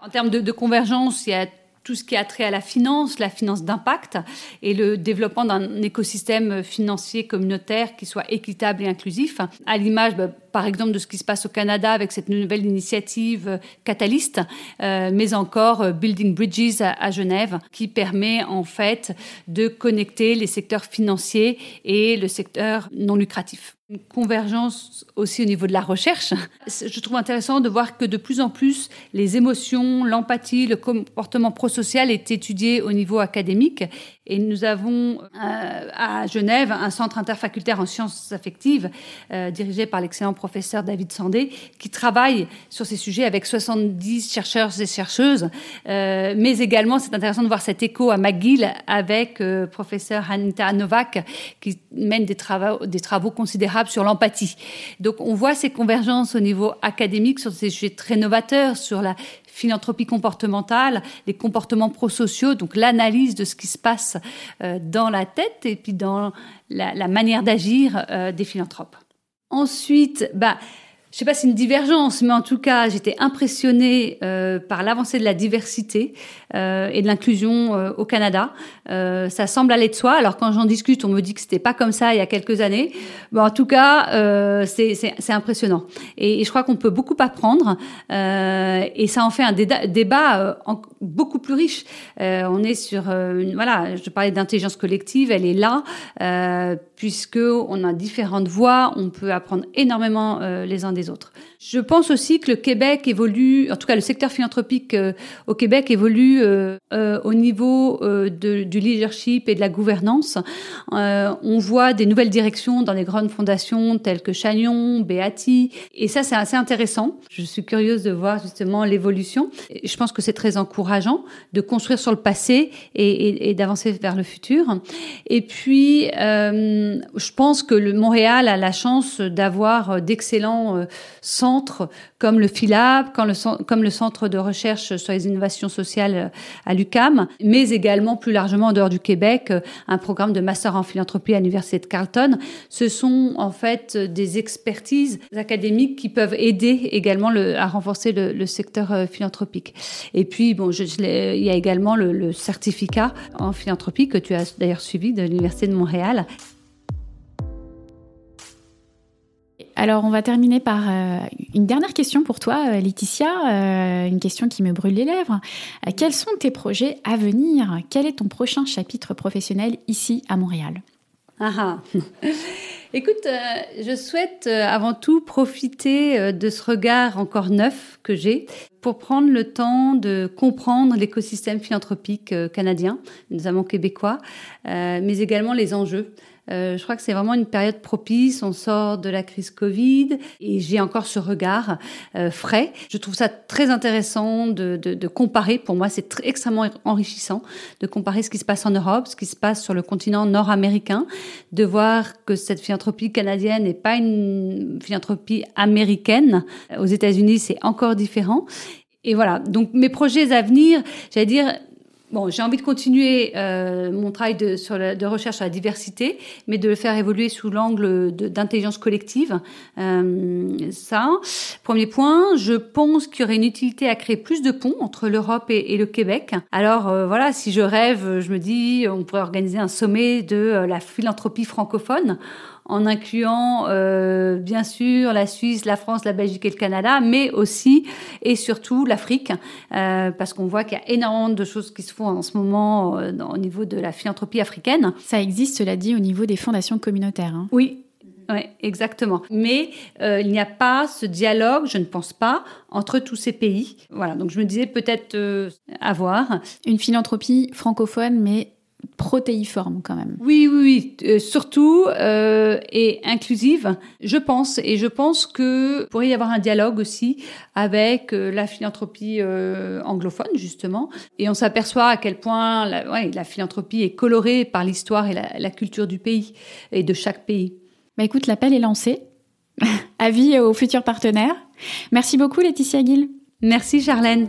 En termes de, de, convergence, il y a tout ce qui a trait à la finance, la finance d'impact et le développement d'un écosystème financier communautaire qui soit équitable et inclusif, à l'image bah, par exemple de ce qui se passe au Canada avec cette nouvelle initiative Catalyst, euh, mais encore euh, Building Bridges à, Genève, qui permet en fait de connecter les secteurs financiers et le secteur non lucratif une convergence aussi au niveau de la recherche. Je trouve intéressant de voir que de plus en plus les émotions, l'empathie, le comportement prosocial est étudié au niveau académique. Et nous avons à Genève un centre interfacultaire en sciences affectives dirigé par l'excellent professeur David Sandé, qui travaille sur ces sujets avec 70 chercheurs et chercheuses. Euh, mais également, c'est intéressant de voir cet écho à McGill avec euh, professeur Anita Novak, qui mène des travaux, des travaux considérables sur l'empathie. Donc, on voit ces convergences au niveau académique sur ces sujets très novateurs, sur la philanthropie comportementale, les comportements prosociaux, donc l'analyse de ce qui se passe euh, dans la tête et puis dans la, manière d'agir euh, des philanthropes. Ensuite, bah, je sais pas si c'est une divergence, mais en tout cas, j'étais impressionnée euh, par l'avancée de la diversité euh, et de l'inclusion euh, au Canada. Euh, ça semble aller de soi. Alors quand j'en discute, on me dit que c'était pas comme ça il y a quelques années. Bon, en tout cas, euh, c'est impressionnant. Et, je crois qu'on peut beaucoup apprendre. Euh, et ça en fait un débat en, beaucoup plus riche. on est sur, voilà, je parlais d'intelligence collective, elle est là puisque on a différentes voix. On peut apprendre énormément les uns des Je pense aussi que le Québec évolue, en tout cas le secteur philanthropique euh, au Québec évolue euh, euh, au niveau du leadership et de la gouvernance. on voit des nouvelles directions dans les grandes fondations telles que Chagnon, Beati, et ça c'est assez intéressant. Je suis curieuse de voir justement l'évolution. Je pense que c'est très encourageant de construire sur le passé et, et, et d'avancer vers le futur. Et puis, je pense que le Montréal a la chance d'avoir d'excellents centres comme le PhilAb, comme le, Centre de recherche sur les innovations sociales à l'UCAM, mais également plus largement en dehors du Québec, un programme de master en philanthropie à l'Université de Carleton. Ce sont en fait des expertises académiques qui peuvent aider également le, à renforcer le, secteur euh, philanthropique. Et puis, bon, il y a également le, le certificat en philanthropie que tu as d'ailleurs suivi de l'Université de Montréal Alors, on va terminer par euh, une dernière question pour toi, euh, Laetitia, euh, une question qui me brûle les lèvres. quels sont tes projets à venir? Quel est ton prochain chapitre professionnel ici à Montréal? Ah, ah. Écoute, je souhaite avant tout profiter de ce regard encore neuf que j'ai pour prendre le temps de comprendre l'écosystème philanthropique canadien, notamment québécois, mais également les enjeux. Euh, je crois que c'est vraiment une période propice. On sort de la crise Covid et j'ai encore ce regard euh, frais. Je trouve ça très intéressant de, de, de comparer. Pour moi, c'est extrêmement enrichissant de comparer ce qui se passe en Europe, ce qui se passe sur le continent nord-américain, de voir que cette philanthropie canadienne n'est pas une philanthropie américaine. Aux États-Unis, c'est encore différent. Et voilà. Donc, mes projets à venir, j'allais dire, Bon, j'ai envie de continuer euh, mon travail de, de recherche sur la diversité, mais de le faire évoluer sous l'angle d'intelligence collective. Euh, ça, premier point. Je pense qu'il y aurait une utilité à créer plus de ponts entre l'Europe et, et, le Québec. Alors euh, voilà, si je rêve, je me dis, on pourrait organiser un sommet de euh, la philanthropie francophone en incluant euh, bien sûr la Suisse, la France, la Belgique et le Canada, mais aussi et surtout l'Afrique, euh, parce qu'on voit qu'il y a énormément de choses qui se font en ce moment euh, au niveau de la philanthropie africaine. Ça existe, cela dit, au niveau des fondations communautaires. Hein. Oui, oui, exactement. Mais euh, il n'y a pas ce dialogue, je ne pense pas, entre tous ces pays. Voilà, donc je me disais peut-être euh, avoir. Une philanthropie francophone, mais protéiforme quand même. Oui, oui, oui, euh, surtout euh, et inclusive, je pense. Et je pense que pourrait y avoir un dialogue aussi avec euh, la philanthropie anglophone justement. Et on s'aperçoit à quel point la, ouais, la philanthropie est colorée par l'histoire et la, la, culture du pays et de chaque pays. Bah écoute, l'appel est lancé. Avis aux futurs partenaires. Merci beaucoup Laetitia Gill. Merci Charlène.